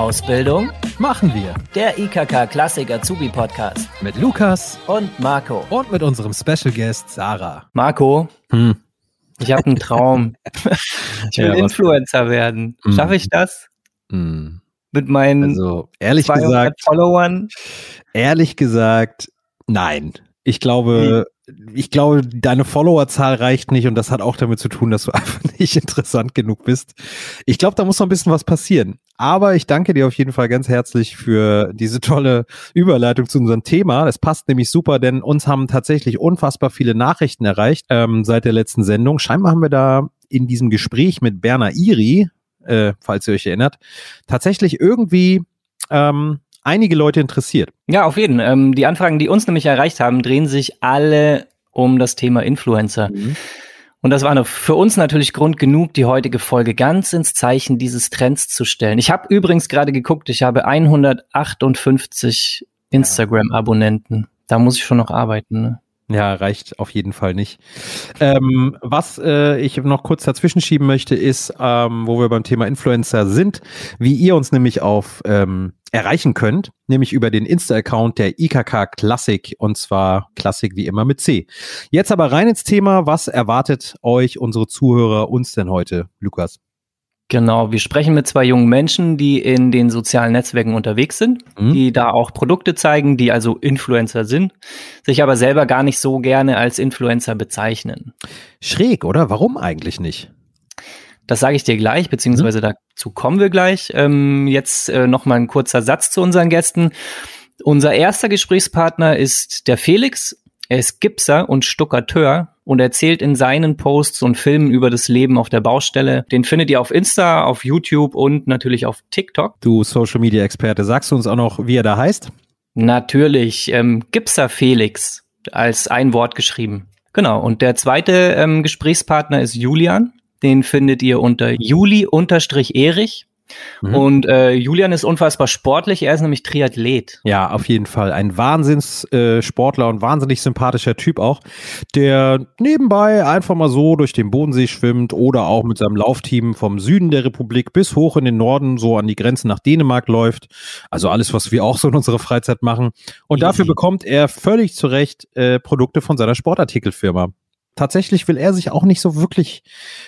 Ausbildung machen wir der IKK Klassik Azubi Podcast mit Lukas und Marco. und mit unserem Special Guest Sarah. Marco, Hm. ich habe einen Traum. ich will Ja, Influencer werden. Hm. Schaffe ich das Hm. mit meinen Also ehrlich 200 gesagt, Followern? ehrlich gesagt, nein. Ich glaube, ich glaube, deine Followerzahl reicht nicht und das hat auch damit zu tun, dass du einfach nicht interessant genug bist. Ich glaube, da muss noch ein bisschen was passieren. Aber ich danke dir auf jeden Fall ganz herzlich für diese tolle Überleitung zu unserem Thema. Das passt nämlich super, denn uns haben tatsächlich unfassbar viele Nachrichten erreicht ähm, seit der letzten Sendung. Scheinbar haben wir da in diesem Gespräch mit Berner Iri, äh, falls ihr euch erinnert, tatsächlich irgendwie ähm, einige Leute interessiert. Ja, auf jeden. Ähm, die Anfragen, die uns nämlich erreicht haben, drehen sich alle um das Thema Influencer. Und das war für uns natürlich Grund genug, die heutige Folge ganz ins Zeichen dieses Trends zu stellen. Ich habe übrigens gerade geguckt, ich habe 158 Instagram-Abonnenten. Da muss ich schon noch arbeiten. Ne? Ja, reicht auf jeden Fall nicht. Ähm, was äh, ich noch kurz dazwischen schieben möchte, ist, ähm, wo wir beim Thema Influencer sind, wie ihr uns nämlich auf ähm, erreichen könnt, nämlich über den Insta-Account der IKK Klassik und zwar Klassik wie immer mit C. Jetzt aber rein ins Thema, was erwartet euch unsere Zuhörer uns denn heute, Lukas? Genau, wir sprechen mit zwei jungen Menschen, die in den sozialen Netzwerken unterwegs sind, Mhm. die da auch Produkte zeigen, die also Influencer sind, sich aber selber gar nicht so gerne als Influencer bezeichnen. Schräg, oder? Warum eigentlich nicht? Das sage ich dir gleich, beziehungsweise dazu kommen wir gleich. Ähm, jetzt äh, noch mal ein kurzer Satz zu unseren Gästen. Unser erster Gesprächspartner ist der Felix. Er ist Gipser und Stuckateur und erzählt in seinen Posts und Filmen über das Leben auf der Baustelle. Den findet ihr auf Insta, auf YouTube und natürlich auf TikTok. Du Social Media Experte, sagst du uns auch noch, wie er da heißt? Natürlich ähm, Gipser Felix als ein Wort geschrieben. Genau. Und der zweite ähm, Gesprächspartner ist Julian. Den findet ihr unter Juli-Erich. Mhm. Und äh, Julian ist unfassbar sportlich. Er ist nämlich Triathlet. Ja, auf jeden Fall. Ein Wahnsinnssportler äh, und wahnsinnig sympathischer Typ auch, der nebenbei einfach mal so durch den Bodensee schwimmt oder auch mit seinem Laufteam vom Süden der Republik bis hoch in den Norden, so an die Grenzen nach Dänemark läuft. Also alles, was wir auch so in unserer Freizeit machen. Und dafür bekommt er völlig zu Recht äh, Produkte von seiner Sportartikelfirma. Tatsächlich will er sich auch nicht so wirklich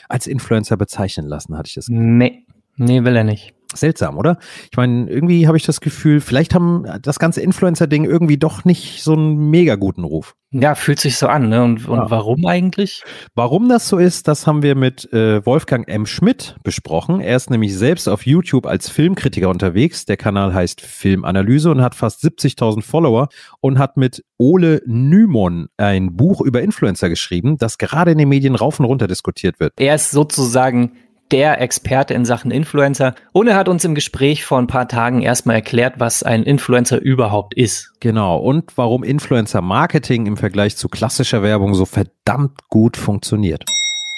als Influencer bezeichnen lassen, hatte ich das Nee. Nee, will er nicht. Seltsam, oder? Ich meine, irgendwie habe ich das Gefühl, vielleicht haben das ganze Influencer-Ding irgendwie doch nicht so einen mega guten Ruf. Ja, fühlt sich so an, ne? Und, und Ja. warum eigentlich? Warum das so ist, das haben wir mit äh, Wolfgang M. Schmidt besprochen. Er ist nämlich selbst auf YouTube als Filmkritiker unterwegs. Der Kanal heißt Filmanalyse und hat fast 70.000 Follower und hat mit Ole Nymon ein Buch über Influencer geschrieben, das gerade in den Medien rauf und runter diskutiert wird. Er ist sozusagen der Experte in Sachen Influencer. Und er hat uns im Gespräch vor ein paar Tagen erstmal erklärt, was ein Influencer überhaupt ist. Genau. Und warum Influencer-Marketing im Vergleich zu klassischer Werbung so verdammt gut funktioniert.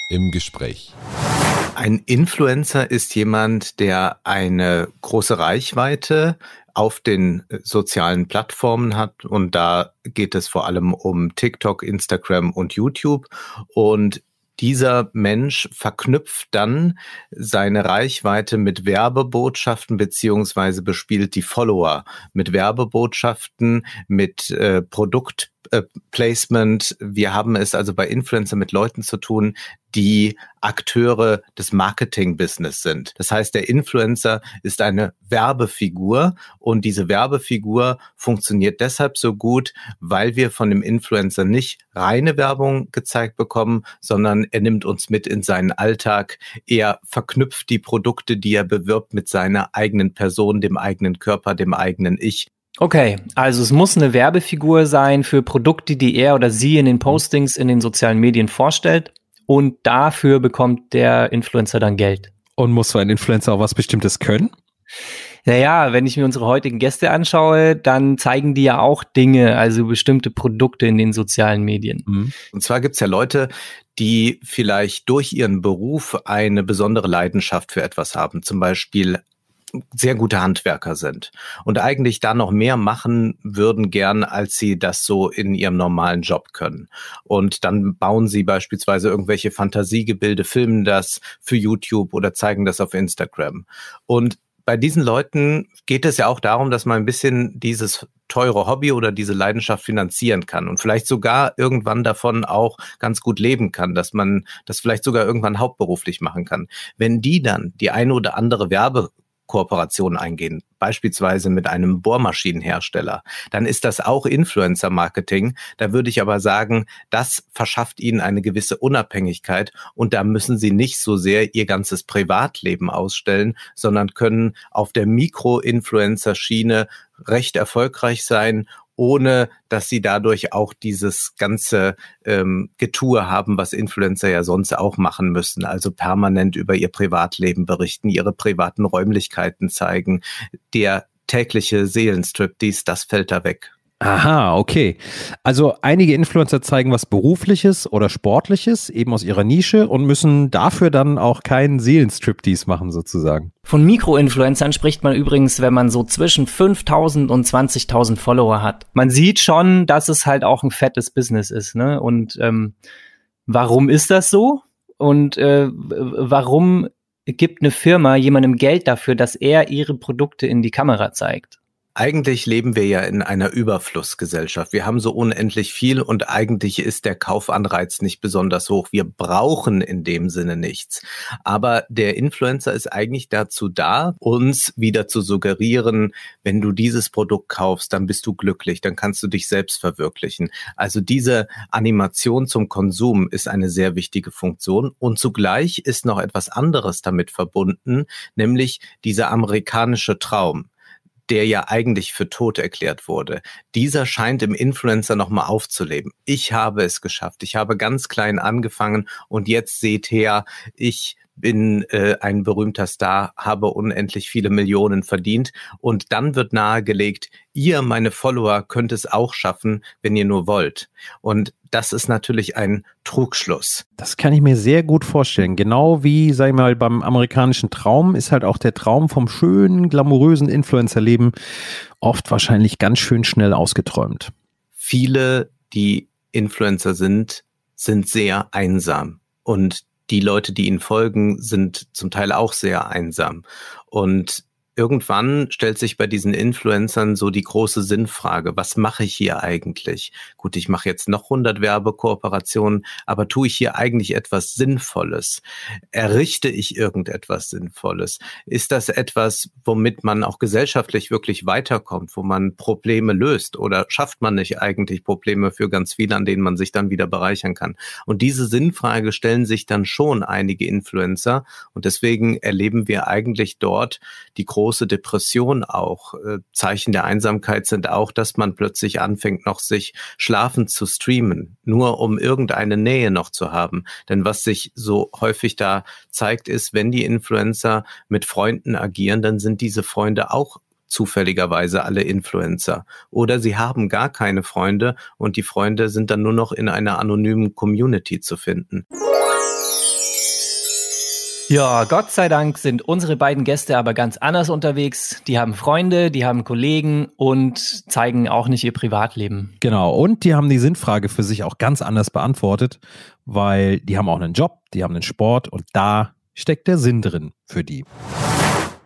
im Gespräch. Ein Influencer ist jemand, der eine große Reichweite auf den äh, sozialen Plattformen hat. Und da geht es vor allem um TikTok, Instagram und YouTube. Und dieser Mensch verknüpft dann seine Reichweite mit Werbebotschaften beziehungsweise bespielt die Follower mit Werbebotschaften, mit äh, Produktplacement. Wir haben es also bei Influencer mit Leuten zu tun, die Akteure des Marketing-Business sind. Das heißt, der Influencer ist eine Werbefigur und diese Werbefigur funktioniert deshalb so gut, weil wir von dem Influencer nicht reine Werbung gezeigt bekommen, sondern er nimmt uns mit in seinen Alltag. Er verknüpft die Produkte, die er bewirbt, mit seiner eigenen Person, dem eigenen Körper, dem eigenen Ich. Okay, also es muss eine Werbefigur sein für Produkte, die er oder sie in den Postings in den sozialen Medien vorstellt. Und dafür bekommt der Influencer dann Geld. Und muss so ein Influencer auch was Bestimmtes können? Naja, wenn ich mir unsere heutigen Gäste anschaue, dann zeigen die ja auch Dinge, also bestimmte Produkte in den sozialen Medien. Mhm. Und zwar gibt es ja Leute, die vielleicht durch ihren Beruf eine besondere Leidenschaft für etwas haben. Zum Beispiel sehr gute Handwerker sind und eigentlich da noch mehr machen würden gern, als sie das so in ihrem normalen Job können. Und dann bauen sie beispielsweise irgendwelche Fantasiegebilde, filmen das für YouTube oder zeigen das auf Instagram. Und bei diesen Leuten geht es ja auch darum, dass man ein bisschen dieses teure Hobby oder diese Leidenschaft finanzieren kann und vielleicht sogar irgendwann davon auch ganz gut leben kann, dass man das vielleicht sogar irgendwann hauptberuflich machen kann. Wenn die dann die eine oder andere Werbe Kooperation eingehen, beispielsweise mit einem Bohrmaschinenhersteller, dann ist das auch Influencer-Marketing. Da würde ich aber sagen, das verschafft ihnen eine gewisse Unabhängigkeit und da müssen sie nicht so sehr ihr ganzes Privatleben ausstellen, sondern können auf der Mikro-Influencer-Schiene recht erfolgreich sein ohne dass sie dadurch auch dieses ganze ähm, Getue haben, was Influencer ja sonst auch machen müssen. Also permanent über ihr Privatleben berichten, ihre privaten Räumlichkeiten zeigen. Der tägliche Seelenstrip, dies, das fällt da weg. Aha, okay. Also einige Influencer zeigen was Berufliches oder Sportliches, eben aus ihrer Nische und müssen dafür dann auch keinen Seelenstriptease machen, sozusagen. Von Mikroinfluencern spricht man übrigens, wenn man so zwischen 5000 und 20.000 Follower hat. Man sieht schon, dass es halt auch ein fettes Business ist, ne? Und ähm, warum ist das so? Und äh, warum gibt eine Firma jemandem Geld dafür, dass er ihre Produkte in die Kamera zeigt? Eigentlich leben wir ja in einer Überflussgesellschaft. Wir haben so unendlich viel und eigentlich ist der Kaufanreiz nicht besonders hoch. Wir brauchen in dem Sinne nichts. Aber der Influencer ist eigentlich dazu da, uns wieder zu suggerieren, wenn du dieses Produkt kaufst, dann bist du glücklich, dann kannst du dich selbst verwirklichen. Also diese Animation zum Konsum ist eine sehr wichtige Funktion und zugleich ist noch etwas anderes damit verbunden, nämlich dieser amerikanische Traum der ja eigentlich für tot erklärt wurde. Dieser scheint im Influencer nochmal aufzuleben. Ich habe es geschafft. Ich habe ganz klein angefangen und jetzt seht her, ich bin äh, ein berühmter Star, habe unendlich viele Millionen verdient und dann wird nahegelegt, ihr, meine Follower, könnt es auch schaffen, wenn ihr nur wollt. Und das ist natürlich ein Trugschluss. Das kann ich mir sehr gut vorstellen. Genau wie, sag ich mal, beim amerikanischen Traum ist halt auch der Traum vom schönen, glamourösen Influencer-Leben oft wahrscheinlich ganz schön schnell ausgeträumt. Viele, die Influencer sind, sind sehr einsam. Und die Leute, die ihnen folgen, sind zum Teil auch sehr einsam. Und irgendwann stellt sich bei diesen Influencern so die große Sinnfrage, was mache ich hier eigentlich? Gut, ich mache jetzt noch 100 Werbekooperationen, aber tue ich hier eigentlich etwas Sinnvolles? Errichte ich irgendetwas Sinnvolles? Ist das etwas, womit man auch gesellschaftlich wirklich weiterkommt, wo man Probleme löst? Oder schafft man nicht eigentlich Probleme für ganz viele, an denen man sich dann wieder bereichern kann? Und diese Sinnfrage stellen sich dann schon einige Influencer und deswegen erleben wir eigentlich dort die große große Depression auch. Äh, Zeichen der Einsamkeit sind auch, dass man plötzlich anfängt, noch sich schlafend zu streamen, nur um irgendeine Nähe noch zu haben. Denn was sich so häufig da zeigt, ist, wenn die Influencer mit Freunden agieren, dann sind diese Freunde auch zufälligerweise alle Influencer. Oder sie haben gar keine Freunde und die Freunde sind dann nur noch in einer anonymen Community zu finden. Ja, Gott sei Dank sind unsere beiden Gäste aber ganz anders unterwegs. Die haben Freunde, die haben Kollegen und zeigen auch nicht ihr Privatleben. Genau, und die haben die Sinnfrage für sich auch ganz anders beantwortet, weil die haben auch einen Job, die haben einen Sport und da steckt der Sinn drin für die.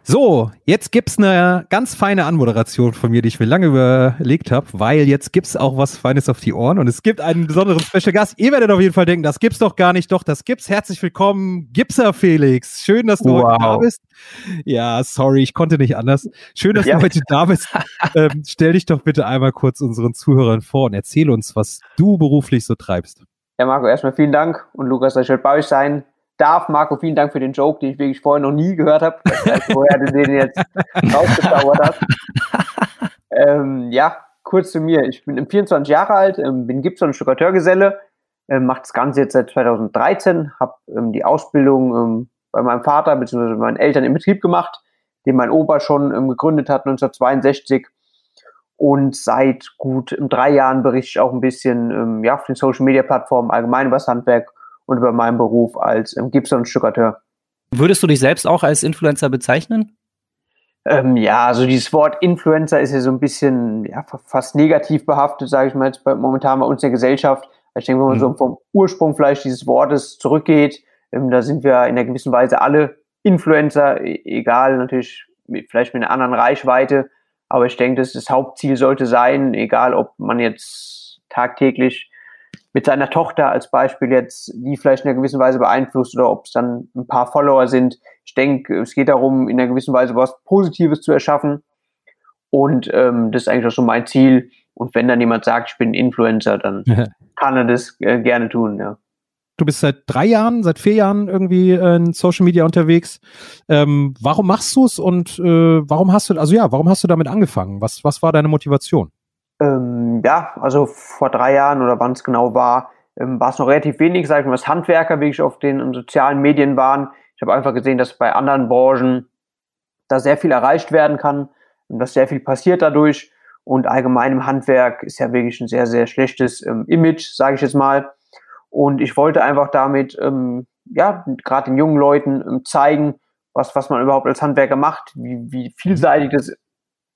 So, jetzt gibt's eine ganz feine Anmoderation von mir, die ich mir lange überlegt habe, weil jetzt gibt's auch was Feines auf die Ohren und es gibt einen besonderen Special Gast. Ihr werdet auf jeden Fall denken, das gibt's doch gar nicht, doch das gibt's. Herzlich willkommen, Gipser Felix. Schön, dass du wow. heute da bist. Ja, sorry, ich konnte nicht anders. Schön, dass ja. du heute da bist. ähm, stell dich doch bitte einmal kurz unseren Zuhörern vor und erzähl uns, was du beruflich so treibst. Ja, Marco, erstmal vielen Dank und Lukas, dass ich heute bei euch sein darf. Marco, vielen Dank für den Joke, den ich wirklich vorher noch nie gehört habe. Woher du den jetzt rausgezaubert hast. Ähm, ja, kurz zu mir. Ich bin 24 Jahre alt, ähm, bin Gibson Stuckateurgeselle, ähm, mache das Ganze jetzt seit 2013, habe ähm, die Ausbildung ähm, bei meinem Vater bzw. meinen Eltern im Betrieb gemacht, den mein Opa schon ähm, gegründet hat 1962. Und seit gut drei Jahren berichte ich auch ein bisschen ähm, ja, auf den Social Media Plattformen allgemein über das Handwerk und über meinen Beruf als ähm, Gibson-Stuckateur. Würdest du dich selbst auch als Influencer bezeichnen? Ähm, ja, also dieses Wort Influencer ist ja so ein bisschen ja, fast negativ behaftet, sage ich mal jetzt bei, momentan bei uns in der Gesellschaft. Ich denke, wenn man mhm. so vom Ursprung vielleicht dieses Wortes zurückgeht, ähm, da sind wir in einer gewissen Weise alle Influencer, e-, egal natürlich mit, vielleicht mit einer anderen Reichweite. Aber ich denke, dass das Hauptziel sollte sein, egal ob man jetzt tagtäglich mit seiner Tochter als Beispiel jetzt die vielleicht in einer gewissen Weise beeinflusst oder ob es dann ein paar Follower sind. Ich denke, es geht darum, in einer gewissen Weise was Positives zu erschaffen. Und ähm, das ist eigentlich auch schon mein Ziel. Und wenn dann jemand sagt, ich bin Influencer, dann kann er das äh, gerne tun, ja. Du bist seit drei Jahren, seit vier Jahren irgendwie äh, in Social Media unterwegs. Ähm, warum machst du es und äh, warum hast du, also ja, warum hast du damit angefangen? Was, was war deine Motivation? Ähm, ja, also vor drei Jahren oder wann es genau war, ähm, war es noch relativ wenig, sag ich mal, dass Handwerker wirklich auf den sozialen Medien waren. Ich habe einfach gesehen, dass bei anderen Branchen da sehr viel erreicht werden kann und dass sehr viel passiert dadurch. Und allgemein im Handwerk ist ja wirklich ein sehr, sehr schlechtes ähm, Image, sage ich jetzt mal. Und ich wollte einfach damit, ähm, ja, gerade den jungen Leuten ähm, zeigen, was, was man überhaupt als Handwerker macht, wie, wie vielseitig das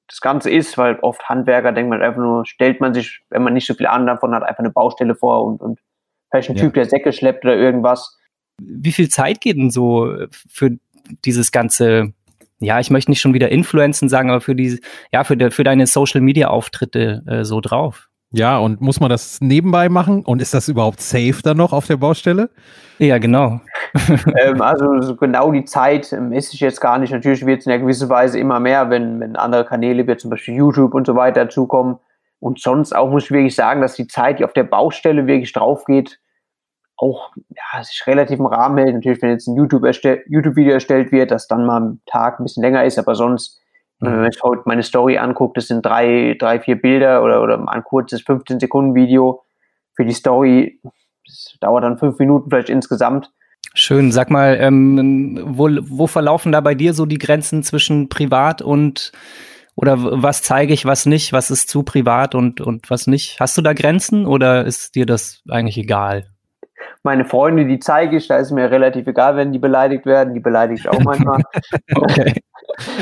das Ganze ist, weil oft Handwerker denkt man einfach nur, stellt man sich, wenn man nicht so viel Ahnung davon hat, einfach eine Baustelle vor und, und vielleicht ein ja. Typ, der Säcke schleppt oder irgendwas. Wie viel Zeit geht denn so für dieses ganze, ja, ich möchte nicht schon wieder Influenzen sagen, aber für die, ja, für, de, für deine Social Media Auftritte äh, so drauf? Ja, und muss man das nebenbei machen? Und ist das überhaupt safe dann noch auf der Baustelle? Ja, genau. ähm, also so genau die Zeit messe ich jetzt gar nicht. Natürlich wird es in einer gewissen Weise immer mehr, wenn, wenn andere Kanäle, wie zum Beispiel YouTube und so weiter, dazukommen. Und sonst auch muss ich wirklich sagen, dass die Zeit, die auf der Baustelle wirklich drauf geht, auch ja, sich relativ im Rahmen hält. Natürlich, wenn jetzt ein YouTube-Video erstell YouTube erstellt wird, dass dann mal am Tag ein bisschen länger ist, aber sonst wenn man sich heute meine Story anguckt, das sind drei, drei, vier Bilder oder, oder ein kurzes 15 Sekunden Video für die Story. Das dauert dann fünf Minuten vielleicht insgesamt. Schön. Sag mal, ähm, wo, wo verlaufen da bei dir so die Grenzen zwischen privat und oder was zeige ich, was nicht, was ist zu privat und, und was nicht? Hast du da Grenzen oder ist dir das eigentlich egal? Meine Freunde, die zeige ich, da ist mir relativ egal, wenn die beleidigt werden. Die beleidige ich auch manchmal. okay.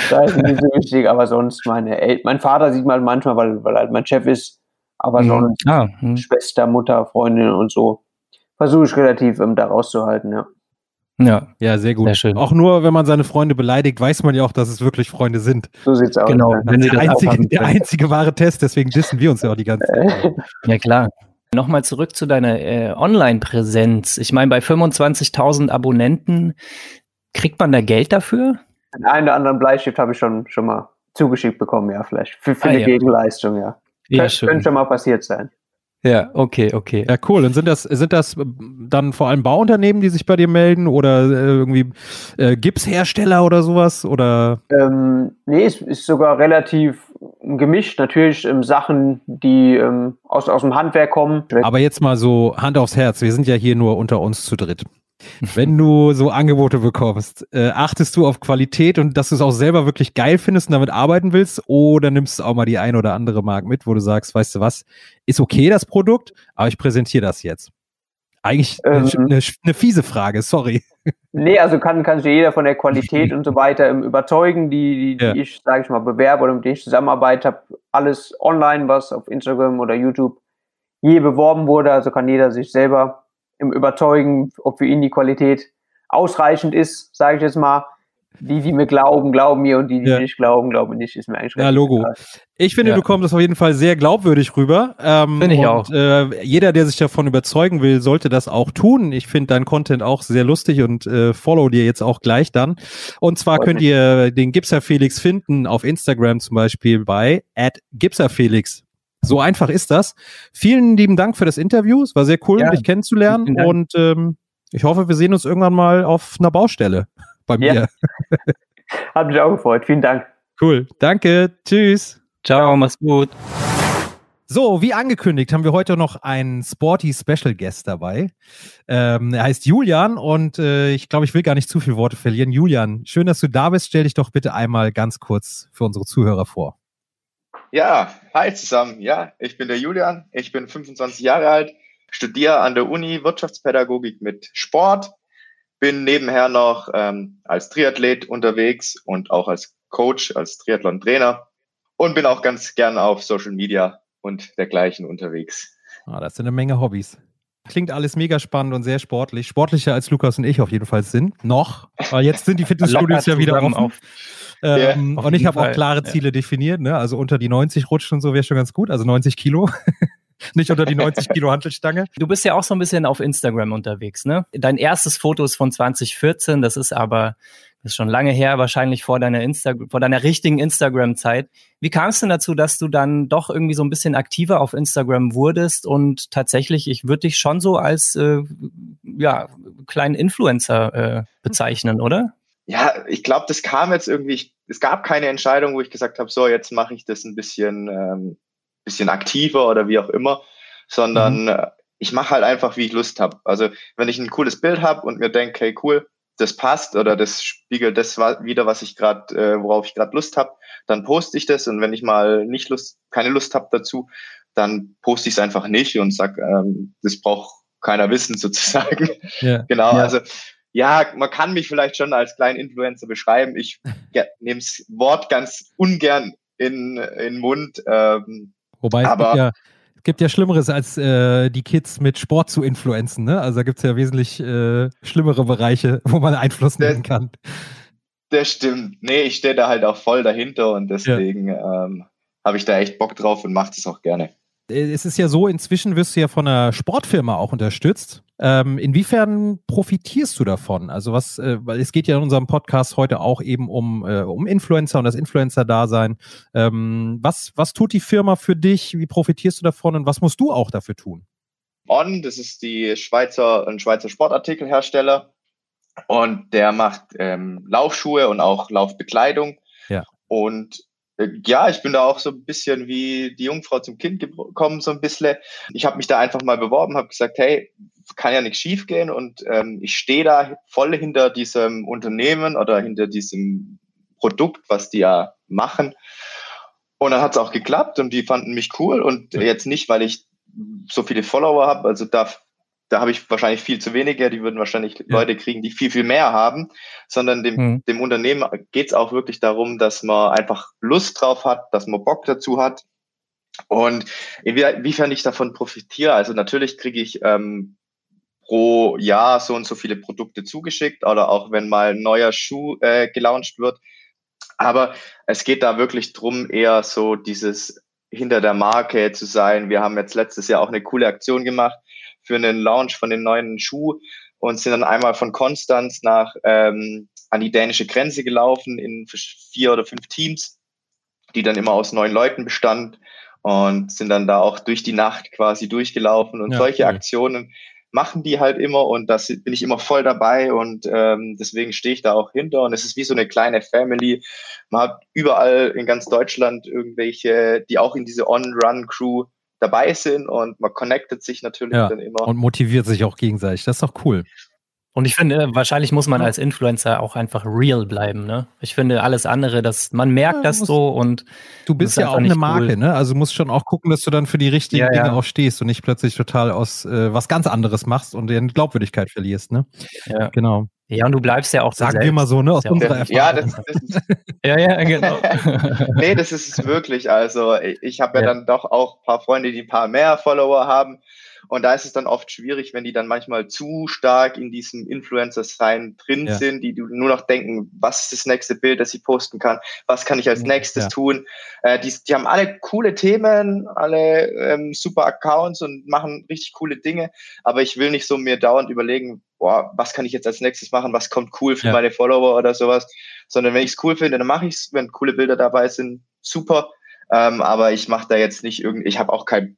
Da ist nicht so wichtig, aber sonst meine El mein Vater sieht man manchmal, weil, weil halt mein Chef ist, aber mhm. sonst ah, hm. Schwester, Mutter, Freundin und so versuche ich relativ ähm, da rauszuhalten, ja. Ja, ja, sehr gut. Sehr schön. Auch nur, wenn man seine Freunde beleidigt, weiß man ja auch, dass es wirklich Freunde sind. So sieht's aus. Genau, wenn sie der, einzige, der einzige wahre Test, deswegen dissen wir uns ja auch die ganze Zeit. ja, klar. Nochmal zurück zu deiner äh, Online-Präsenz. Ich meine, bei 25.000 Abonnenten, kriegt man da Geld dafür? Den einen oder anderen Bleistift habe ich schon, schon mal zugeschickt bekommen, ja, vielleicht. Für, für ah, eine ja. Gegenleistung, ja. ja Kön schön. Könnte schon mal passiert sein. Ja, okay, okay. Ja, cool. Und sind das, sind das dann vor allem Bauunternehmen, die sich bei dir melden oder äh, irgendwie äh, Gipshersteller oder sowas? Oder? Ähm, nee, es ist sogar relativ gemischt. Natürlich ähm, Sachen, die ähm, aus, aus dem Handwerk kommen. Aber jetzt mal so Hand aufs Herz. Wir sind ja hier nur unter uns zu dritt. Wenn du so Angebote bekommst, äh, achtest du auf Qualität und dass du es auch selber wirklich geil findest und damit arbeiten willst? Oder nimmst du auch mal die ein oder andere Marke mit, wo du sagst, weißt du was, ist okay das Produkt, aber ich präsentiere das jetzt? Eigentlich ähm, eine, eine, fiese Frage, sorry. Nee, also kann, kann sich jeder von der Qualität und so weiter überzeugen, die, die, ja. die ich, sage ich mal, bewerbe oder mit denen ich zusammenarbeite, habe alles online, was auf Instagram oder YouTube je beworben wurde, also kann jeder sich selber im Überzeugen, ob für ihn die Qualität ausreichend ist, sage ich jetzt mal. Die, die mir glauben, glauben mir und die, die ja. nicht glauben, glauben nicht, ist mir eigentlich Ja, Logo. Egal. Ich finde, ja. du kommst auf jeden Fall sehr glaubwürdig rüber. Ähm, finde ich und, auch. Äh, jeder, der sich davon überzeugen will, sollte das auch tun. Ich finde dein Content auch sehr lustig und äh, follow dir jetzt auch gleich dann. Und zwar könnt ihr den Gipser Felix finden auf Instagram zum Beispiel bei at Gipser Felix. So einfach ist das. Vielen lieben Dank für das Interview. Es war sehr cool, ja, dich kennenzulernen. Und ähm, ich hoffe, wir sehen uns irgendwann mal auf einer Baustelle bei mir. Ja. Hat mich auch gefreut. Vielen Dank. Cool. Danke. Tschüss. Ciao, mach's gut. So, wie angekündigt, haben wir heute noch einen Sporty Special Guest dabei. Ähm, er heißt Julian und äh, ich glaube, ich will gar nicht zu viele Worte verlieren. Julian, schön, dass du da bist. Stell dich doch bitte einmal ganz kurz für unsere Zuhörer vor. Ja, hi zusammen. Ja, ich bin der Julian, ich bin 25 Jahre alt, studiere an der Uni Wirtschaftspädagogik mit Sport, bin nebenher noch ähm, als Triathlet unterwegs und auch als Coach, als Triathlon-Trainer und bin auch ganz gern auf Social Media und dergleichen unterwegs. Ah, das sind eine Menge Hobbys. Klingt alles mega spannend und sehr sportlich. Sportlicher als Lukas und ich auf jeden Fall sind. Noch. Aber jetzt sind die Fitnessstudios ja wieder offen. Auf. Ähm, Auf und ich habe auch klare ja. Ziele definiert, ne? Also unter die 90 rutschen und so wäre schon ganz gut, also 90 Kilo. Nicht unter die 90 Kilo Hantelstange. Du bist ja auch so ein bisschen auf Instagram unterwegs, ne? Dein erstes Foto ist von 2014, das ist aber das ist schon lange her, wahrscheinlich vor deiner Insta vor deiner richtigen Instagram-Zeit. Wie kam es denn dazu, dass du dann doch irgendwie so ein bisschen aktiver auf Instagram wurdest und tatsächlich, ich würde dich schon so als äh, ja kleinen Influencer äh, bezeichnen, oder? Ja, ich glaube, das kam jetzt irgendwie, ich, es gab keine Entscheidung, wo ich gesagt habe, so, jetzt mache ich das ein bisschen, ähm, bisschen aktiver oder wie auch immer, sondern Mhm. äh, ich mache halt einfach, wie ich Lust habe. Also wenn ich ein cooles Bild habe und mir denke, hey cool, das passt oder das spiegelt das wieder, was ich gerade, äh, worauf ich gerade Lust habe, dann poste ich das und wenn ich mal nicht Lust, keine Lust habe dazu, dann poste ich es einfach nicht und sag, ähm, das braucht keiner wissen sozusagen. Ja. Genau, Ja. also ja, man kann mich vielleicht schon als kleinen Influencer beschreiben. Ich ja, nehme das Wort ganz ungern in, in den Mund. Ähm, Wobei es Aber- gibt ja, es gibt ja Schlimmeres, als äh, die Kids mit Sport zu influenzen. Ne? Also da gibt es ja wesentlich äh, schlimmere Bereiche, wo man Einfluss nehmen kann. das stimmt. Nee, ich stehe da halt auch voll dahinter und deswegen ähm, habe ich da echt Bock drauf und mache das auch gerne. Äh, Es ist ja so, inzwischen wirst du ja von einer Sportfirma auch unterstützt. Ähm, inwiefern profitierst du davon? Also was, äh, weil es geht ja in unserem Podcast heute auch eben um, äh, um Influencer und das Influencer-Dasein. Ähm, was, was tut die Firma für dich? Wie profitierst du davon und was musst du auch dafür tun? On, das ist die Schweizer, ein Schweizer Sportartikelhersteller und der macht ähm, Laufschuhe und auch Laufbekleidung. Ja. Und ja, ich bin da auch so ein bisschen wie die Jungfrau zum Kind gekommen, so ein bisschen. Ich habe mich da einfach mal beworben, habe gesagt, hey, kann ja nichts schief gehen und ähm, ich stehe da voll hinter diesem Unternehmen oder hinter diesem Produkt, was die ja machen. Und dann hat es auch geklappt und die fanden mich cool und jetzt nicht, weil ich so viele Follower habe, also da, da habe ich wahrscheinlich viel zu wenige, die würden wahrscheinlich Leute kriegen, die viel, viel mehr haben, sondern dem, Mhm. dem Unternehmen geht es auch wirklich darum, dass man einfach Lust drauf hat, dass man Bock dazu hat. Und inwie- inwiefern ich davon profitiere, also natürlich kriege ich ähm, pro Jahr so und so viele Produkte zugeschickt oder auch wenn mal ein neuer Schuh äh, gelauncht wird. Aber es geht da wirklich drum, eher so dieses hinter der Marke zu sein. Wir haben jetzt letztes Jahr auch eine coole Aktion gemacht für einen Launch von den neuen Schuh und sind dann einmal von Konstanz nach ähm, an die dänische Grenze gelaufen in vier oder fünf Teams, die dann immer aus neun Leuten bestand und sind dann da auch durch die Nacht quasi durchgelaufen und Ja, solche cool. Aktionen machen die halt immer und das bin ich immer voll dabei und ähm, deswegen stehe ich da auch hinter und es ist wie so eine kleine Family. Man hat überall in ganz Deutschland irgendwelche, die auch in diese On-Run-Crew dabei sind und man connectet sich natürlich Ja, dann immer. Und motiviert sich auch gegenseitig. Das ist doch cool. Und ich finde, wahrscheinlich muss man als Influencer auch einfach real bleiben, ne? Ich finde alles andere, dass man merkt Ja, das muss- so und Du bist ist ja auch eine Marke, cool. ne? Also du musst schon auch gucken, dass du dann für die richtigen Ja, ja. Dinge auch stehst und nicht plötzlich total aus äh, was ganz anderes machst und deine Glaubwürdigkeit verlierst, ne? ja. Genau. ja, und du bleibst ja auch Sagen wir mal so, ne? Aus Ja, unserer Das, ja, Erfahrung. das, das ist, Ja, ja, genau. nee, das ist es wirklich. Also ich, ich habe ja, Ja. dann doch auch ein paar Freunde, die ein paar mehr Follower haben. Und da ist es dann oft schwierig, wenn die dann manchmal zu stark in diesem Influencer-Sein drin Ja. sind, die nur noch denken, was ist das nächste Bild, das ich posten kann, was kann ich als nächstes Ja. tun. Äh, die, die haben alle coole Themen, alle ähm, super Accounts und machen richtig coole Dinge. Aber ich will nicht so mir dauernd überlegen, boah, was kann ich jetzt als nächstes machen, was kommt cool für Ja. meine Follower oder sowas. Sondern wenn ich es cool finde, dann mache ich es. Wenn coole Bilder dabei sind, super. Ähm, aber ich mache da jetzt nicht irgendwie, ich habe auch keinen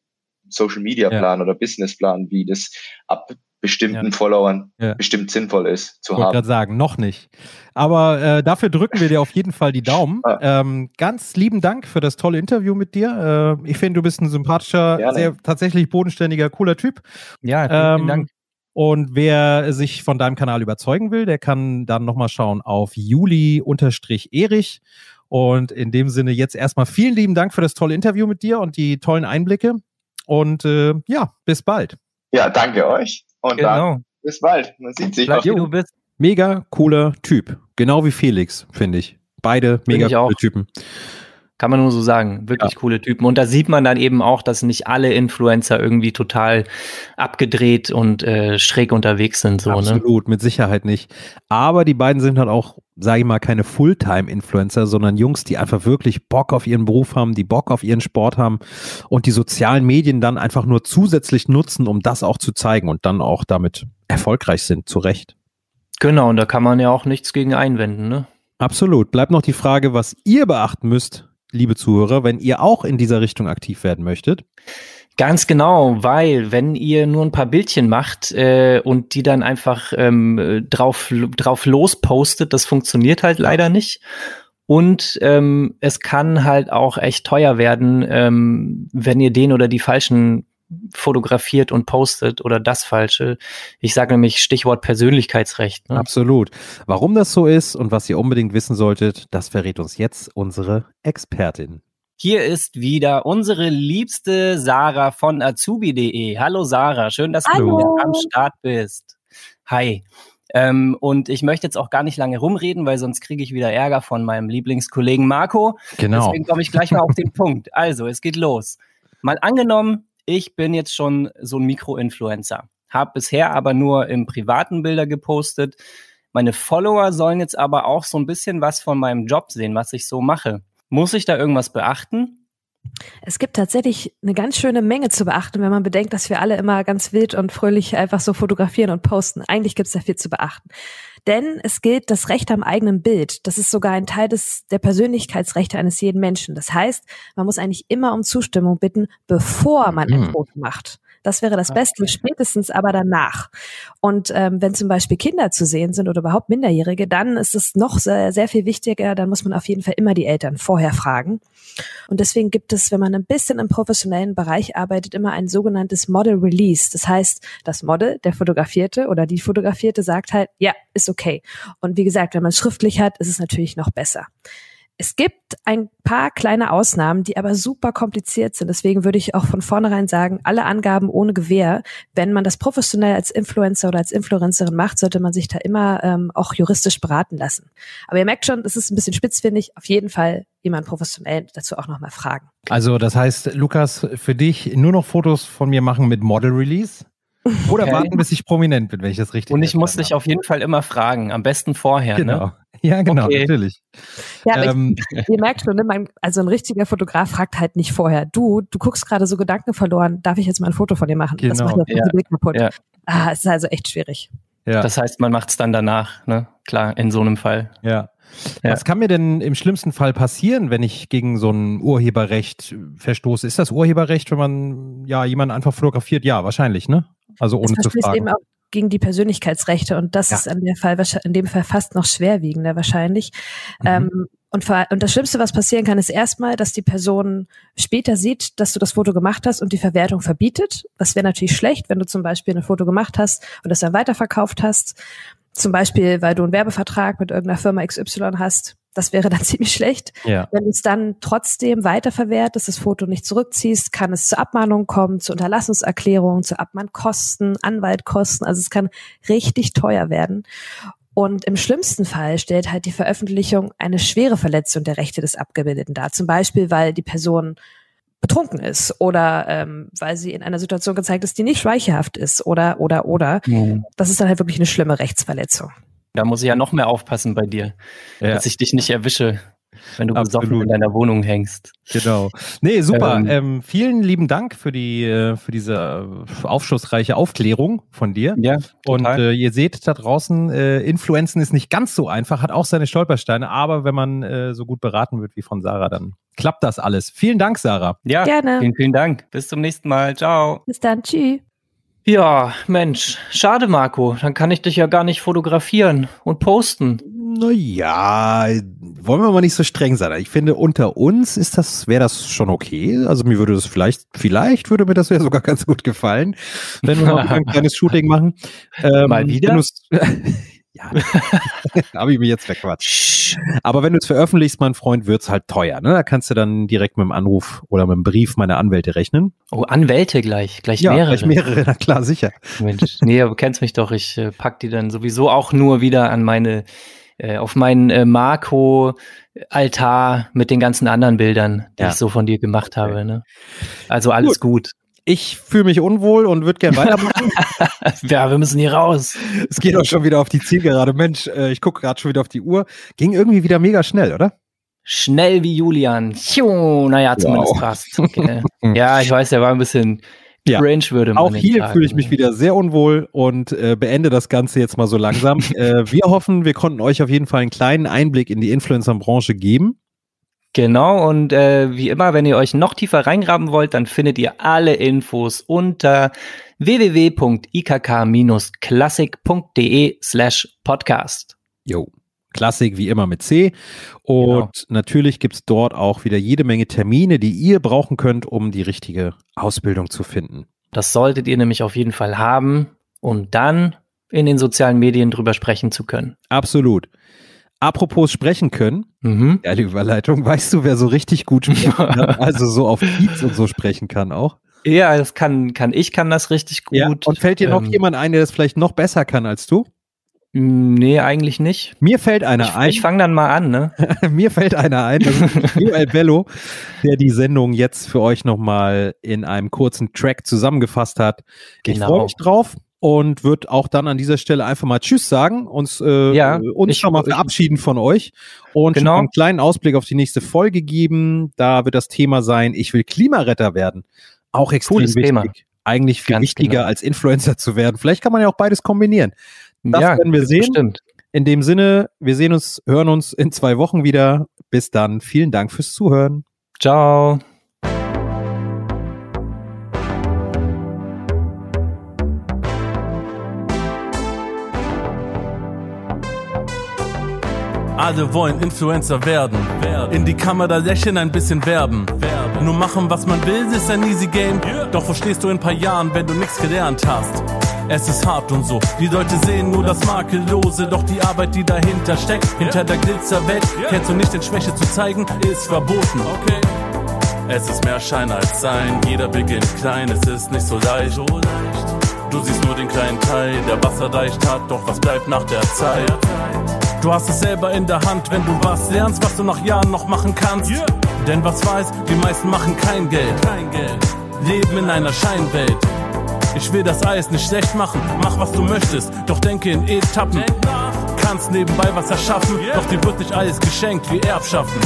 Social Media Plan oder Business Plan, wie das ab bestimmten Ja. Followern Ja. bestimmt sinnvoll ist zu Ich wollte haben. gerade sagen, noch nicht. Aber äh, dafür drücken wir dir auf jeden Fall die Daumen. Ja. Ähm, ganz lieben Dank für das tolle Interview mit dir. Äh, ich finde, du bist ein sympathischer, Gerne. sehr tatsächlich bodenständiger, cooler Typ. ja, vielen, vielen Ähm, Dank. Und wer sich von deinem Kanal überzeugen will, der kann dann nochmal schauen auf juli-erich. Und in dem Sinne jetzt erstmal vielen lieben Dank für das tolle Interview mit dir und die tollen Einblicke. Und äh, ja, bis bald. Ja, danke euch. Und dann Genau. bis bald. Man sieht sich. Bleib du bist. Mega cooler Typ. Genau wie Felix, finde ich. Beide mega ich coole auch. Typen. Kann man nur so sagen. Wirklich ja. coole Typen. Und da sieht man dann eben auch, dass nicht alle Influencer irgendwie total abgedreht und äh, schräg unterwegs sind. So, ne? Absolut, ne? mit Sicherheit nicht. Aber die beiden sind halt auch, sage ich mal, keine Fulltime-Influencer, sondern Jungs, die einfach wirklich Bock auf ihren Beruf haben, die Bock auf ihren Sport haben und die sozialen Medien dann einfach nur zusätzlich nutzen, um das auch zu zeigen und dann auch damit erfolgreich sind, zu Recht. Genau, und da kann man ja auch nichts gegen einwenden, ne? Absolut. Bleibt noch die Frage, was ihr beachten müsst, liebe Zuhörer, wenn ihr auch in dieser Richtung aktiv werden möchtet? Ganz genau, weil wenn ihr nur ein paar Bildchen macht äh, und die dann einfach ähm, drauf, drauf lospostet, das funktioniert halt leider nicht. Und ähm, es kann halt auch echt teuer werden, ähm, wenn ihr den oder die falschen fotografiert und postet oder das Falsche. Ich sage nämlich Stichwort Persönlichkeitsrecht. Ne? Absolut. Warum das so ist und was ihr unbedingt wissen solltet, das verrät uns jetzt unsere Expertin. Hier ist wieder unsere liebste Sarah von azubi.de. Hallo Sarah, schön, dass Hallo. du wieder am Start bist. Hi. Ähm, und ich möchte jetzt auch gar nicht lange rumreden, weil sonst kriege ich wieder Ärger von meinem Lieblingskollegen Marco. Genau. Deswegen komme ich gleich mal auf den Punkt. Also, es geht los. Mal angenommen, ich bin jetzt schon so ein Mikro-Influencer, habe bisher aber nur im privaten Bilder gepostet. Meine Follower sollen jetzt aber auch so ein bisschen was von meinem Job sehen, was ich so mache. Muss ich da irgendwas beachten? Es gibt tatsächlich eine ganz schöne Menge zu beachten, wenn man bedenkt, dass wir alle immer ganz wild und fröhlich einfach so fotografieren und posten. Eigentlich gibt es da viel zu beachten. Denn es gilt das Recht am eigenen Bild. Das ist sogar ein Teil des, der Persönlichkeitsrechte eines jeden Menschen. Das heißt, man muss eigentlich immer um Zustimmung bitten, bevor man ein mhm. Foto macht. Das wäre das Beste, spätestens aber danach. Und ähm, wenn zum Beispiel Kinder zu sehen sind oder überhaupt Minderjährige, dann ist es noch sehr, sehr viel wichtiger. Dann muss man auf jeden Fall immer die Eltern vorher fragen. Und deswegen gibt es, wenn man ein bisschen im professionellen Bereich arbeitet, immer ein sogenanntes Model Release. Das heißt, das Model, der Fotografierte oder die Fotografierte sagt halt, ja, ist okay. Und wie gesagt, wenn man es schriftlich hat, ist es natürlich noch besser. Es gibt ein paar kleine Ausnahmen, die aber super kompliziert sind. Deswegen würde ich auch von vornherein sagen, alle Angaben ohne Gewähr. Wenn man das professionell als Influencer oder als Influencerin macht, sollte man sich da immer ähm, auch juristisch beraten lassen. Aber ihr merkt schon, das ist ein bisschen spitzfindig. Auf jeden Fall jemand professionell dazu auch nochmal fragen. Also das heißt, Lukas, für dich nur noch Fotos von mir machen mit Model Release? Oder okay. warten, bis ich prominent bin, wenn ich das richtig Und ich muss dich auf jeden Fall immer fragen, am besten vorher. Ne? Genau. Ne? Ja, genau, okay. natürlich. Ja, ähm, ich, ihr merkt schon, ne, mein, also ein richtiger Fotograf fragt halt nicht vorher. Du, du guckst gerade so Gedanken verloren, darf ich jetzt mal ein Foto von dir machen? Genau. Das macht das ja. Bild kaputt. Ja. Ah, es ist also echt schwierig. Ja. Das heißt, man macht es dann danach, ne? Klar, in so einem Fall. Ja. Ja. Was kann mir denn im schlimmsten Fall passieren, wenn ich gegen so ein Urheberrecht verstoße? Ist das Urheberrecht, wenn man ja jemanden einfach fotografiert? Ja, wahrscheinlich, ne? Also ohne zu fragen. Eben auch gegen die Persönlichkeitsrechte und das ja. ist in, Fall, in dem Fall fast noch schwerwiegender wahrscheinlich. Mhm. Ähm, und, und das Schlimmste, was passieren kann, ist erstmal, dass die Person später sieht, dass du das Foto gemacht hast und die Verwertung verbietet. Das wäre natürlich schlecht, wenn du zum Beispiel ein Foto gemacht hast und das dann weiterverkauft hast. Zum Beispiel, weil du einen Werbevertrag mit irgendeiner Firma XY hast. Das wäre dann ziemlich schlecht. Ja. Wenn du es dann trotzdem weiterverwertest, das Foto nicht zurückziehst, kann es zur Abmahnung kommen, zur Unterlassungserklärung, zu Abmahnkosten, Anwaltkosten. Also es kann richtig teuer werden. Und im schlimmsten Fall stellt halt die Veröffentlichung eine schwere Verletzung der Rechte des Abgebildeten dar. Zum Beispiel, weil die Person betrunken ist oder ähm, weil sie in einer Situation gezeigt ist, die nicht schweichelhaft ist oder oder oder. Mhm. Das ist dann halt wirklich eine schlimme Rechtsverletzung. Da muss ich ja noch mehr aufpassen bei dir, ja. dass ich dich nicht erwische, wenn du Absolut. besoffen in deiner Wohnung hängst. Genau. Nee, super. Ähm, ähm, vielen lieben Dank für die äh, für diese äh, aufschlussreiche Aufklärung von dir. Ja. Und äh, ihr seht da draußen, äh, Influenzen ist nicht ganz so einfach, hat auch seine Stolpersteine, aber wenn man äh, so gut beraten wird wie von Sarah, dann klappt das alles. Vielen Dank, Sarah. Ja, gerne. Vielen, vielen Dank. Bis zum nächsten Mal. Ciao. Bis dann. Tschüss. Ja, Mensch, schade, Marco. Dann kann ich dich ja gar nicht fotografieren und posten. Naja, wollen wir mal nicht so streng sein. Ich finde, unter uns ist das, wäre das schon okay. Also mir würde das vielleicht, vielleicht würde mir das ja sogar ganz gut gefallen, wenn wir noch ein kleines Shooting machen. Ähm, mal wieder? Ja, habe ich mich jetzt verquatscht. Aber wenn du es veröffentlichst, mein Freund, wird es halt teuer. Ne? Da kannst du dann direkt mit dem Anruf oder mit dem Brief meiner Anwälte rechnen. Oh, Anwälte gleich, gleich ja, mehrere. gleich mehrere, na klar, sicher. Mensch, nee, du kennst mich doch. Ich äh, pack die dann sowieso auch nur wieder an meine äh, auf meinen äh, Marco-Altar mit den ganzen anderen Bildern, die Ja. ich so von dir gemacht habe. Ne? Also alles gut. Ich fühle mich unwohl und würde gern weitermachen. Ja, wir müssen hier raus. es geht auch schon wieder auf die Zielgerade. Mensch, äh, ich gucke gerade schon wieder auf die Uhr. Ging irgendwie wieder mega schnell, oder? Schnell wie Julian. Tschu, naja, zumindest Wow. fast. Okay. ja, ich weiß, der war ein bisschen Ja. cringe, würde man Auch hier fühle ich mich ne? wieder sehr unwohl und äh, beende das Ganze jetzt mal so langsam. äh, wir hoffen, wir konnten euch auf jeden Fall einen kleinen Einblick in die Influencer-Branche geben. Genau, und äh, wie immer, wenn ihr euch noch tiefer reingraben wollt, dann findet ihr alle Infos unter www.ikk-klassik.de slash podcast. Jo. Klassik wie immer mit C. Und Genau. natürlich gibt's dort auch wieder jede Menge Termine, die ihr brauchen könnt, um die richtige Ausbildung zu finden. Das solltet ihr nämlich auf jeden Fall haben, um dann in den sozialen Medien drüber sprechen zu können. Absolut. Apropos sprechen können, Mhm. geile Überleitung, weißt du, wer so richtig gut sprechen kann? Also so auf Beats und so sprechen kann auch. Ja, das kann, kann ich, kann das richtig gut. Ja. Und fällt dir noch Ähm, jemand ein, der das vielleicht noch besser kann als du? Nee, eigentlich nicht. Mir fällt einer Ich, ein. ich fange dann mal an, ne? Mir fällt einer ein, das ist Joel Bello, der die Sendung jetzt für euch nochmal in einem kurzen Track zusammengefasst hat. Ich Genau. freue mich drauf und würde auch dann an dieser Stelle einfach mal Tschüss sagen, uns, äh, Ja, uns schon mal verabschieden von euch und Genau. einen kleinen Ausblick auf die nächste Folge geben. Da wird das Thema sein, ich will Klimaretter werden. Auch extrem Cooles wichtig. Thema. Eigentlich viel Ganz wichtiger genau. als Influencer zu werden. Vielleicht kann man ja auch beides kombinieren. Das ja, werden wir sehen. Bestimmt. In dem Sinne, wir sehen uns, hören uns in zwei Wochen wieder. Bis dann. Vielen Dank fürs Zuhören. Ciao. Alle wollen Influencer werden. In die Kamera lächeln, ein bisschen werben. Nur machen, was man will, ist ein easy game. Doch wo stehst du in ein paar Jahren, wenn du nichts gelernt hast? Es ist hart und so. Die Leute sehen nur das Makellose, doch die Arbeit, die dahinter steckt, hinter der Glitzerwelt, kennst du nicht, denn Schwäche zu zeigen, ist verboten. Okay. Es ist mehr Schein als Sein, jeder beginnt klein, es ist nicht so leicht. Du siehst nur den kleinen Teil, der was erreicht hat, doch was bleibt nach der Zeit? Du hast es selber in der Hand, wenn du was lernst, was du nach Jahren noch machen kannst. Denn was weiß, die meisten machen kein Geld. Kein Geld. Leben in einer Scheinwelt. Ich will das Eis nicht schlecht machen, mach was du möchtest, doch denke in Etappen. Kannst nebenbei was erschaffen, doch dir wird nicht alles geschenkt wie Erbschaften.